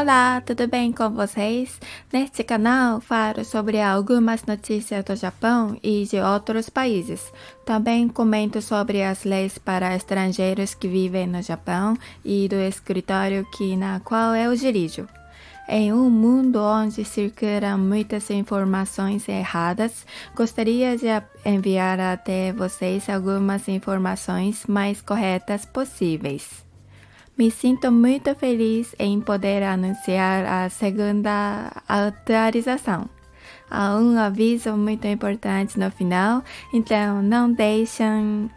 Olá, tudo bem com vocês? Neste canal falo sobre algumas notícias do Japão e de outros países. Também comento sobre as leis para estrangeiros que vivem no Japão e do escritório que na qual eu dirijo. Em um mundo onde circulam muitas informações erradas, gostaria de enviar até vocês algumas informações mais corretas possíveis. Me sinto muito feliz em poder anunciar a segunda atualização. Há um aviso muito importante no final, então não deixem,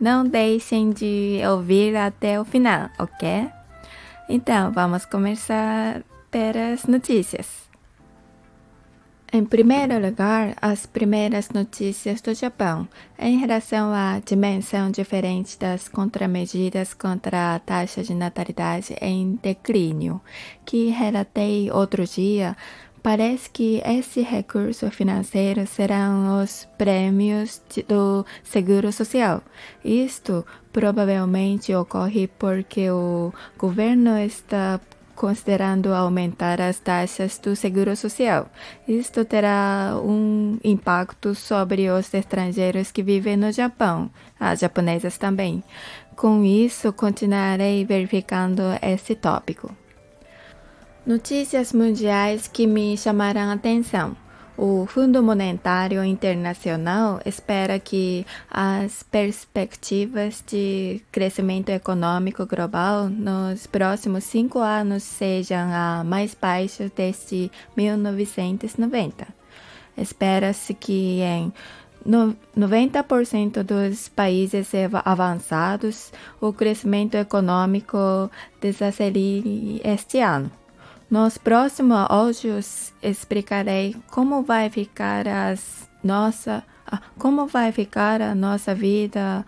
não deixem de ouvir até o final, ok? Então vamos começar pelas notícias. Em primeiro lugar, as primeiras notícias do Japão em relação à dimensão diferente das contramedidas contra a taxa de natalidade em declínio, que relatei outro dia. Parece que esse recurso financeiro serão os prêmios do Seguro Social. Isto provavelmente ocorre porque o governo está considerando aumentar as taxas do seguro social. Isto terá um impacto sobre os estrangeiros que vivem no Japão, as japonesas também. Com isso, continuarei verificando esse tópico. Notícias mundiais que me chamarão a atenção. O Fundo Monetário Internacional espera que as perspectivas de crescimento econômico global nos próximos cinco anos sejam a mais baixas desde 1990. Espera-se que em 90% dos países avançados o crescimento econômico desacelere este ano. Nos próximos áudios explicarei como vai ficar as nossa, como vai ficar a nossa vida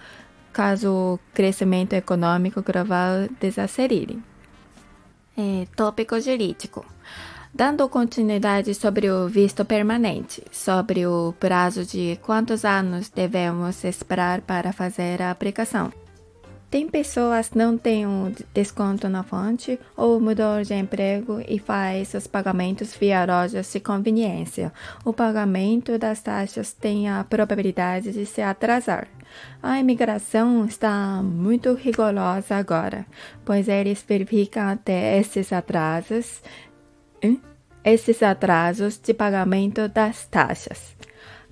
caso o crescimento econômico global desacelere. É, tópico jurídico. Dando continuidade sobre o visto permanente, sobre o prazo de quantos anos devemos esperar para fazer a aplicação. Tem pessoas que não têm um desconto na fonte ou mudou de emprego e faz os pagamentos via lojas de conveniência. O pagamento das taxas tem a probabilidade de se atrasar. A imigração está muito rigorosa agora, pois eles verificam até esses atrasos, hein? esses atrasos de pagamento das taxas.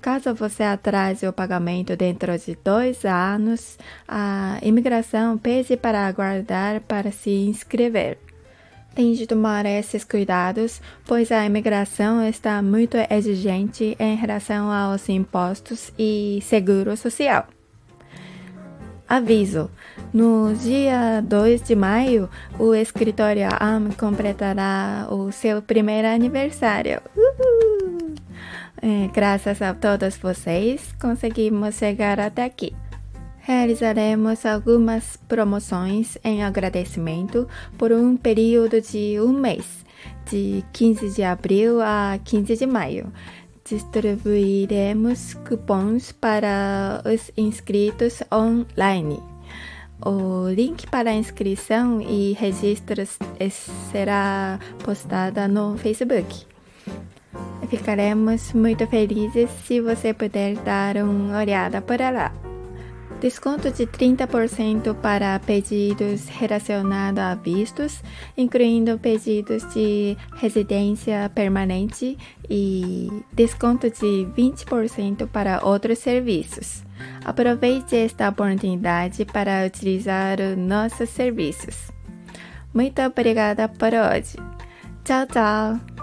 Caso você atrase o pagamento dentro de dois anos, a imigração pede para aguardar para se inscrever. Tem de tomar esses cuidados, pois a imigração está muito exigente em relação aos impostos e seguro social. Aviso: no dia 2 de maio, o escritório AM completará o seu primeiro aniversário. Uhul! É, graças a todos vocês, conseguimos chegar até aqui. Realizaremos algumas promoções em agradecimento por um período de um mês, de 15 de abril a 15 de maio. Distribuiremos cupons para os inscritos online. O link para inscrição e registros será postado no Facebook. Ficaremos muito felizes se você puder dar uma olhada por lá. Desconto de 30% para pedidos relacionados a vistos, incluindo pedidos de residência permanente e desconto de 20% para outros serviços. Aproveite esta oportunidade para utilizar os nossos serviços. Muito obrigada por hoje. Tchau, tchau!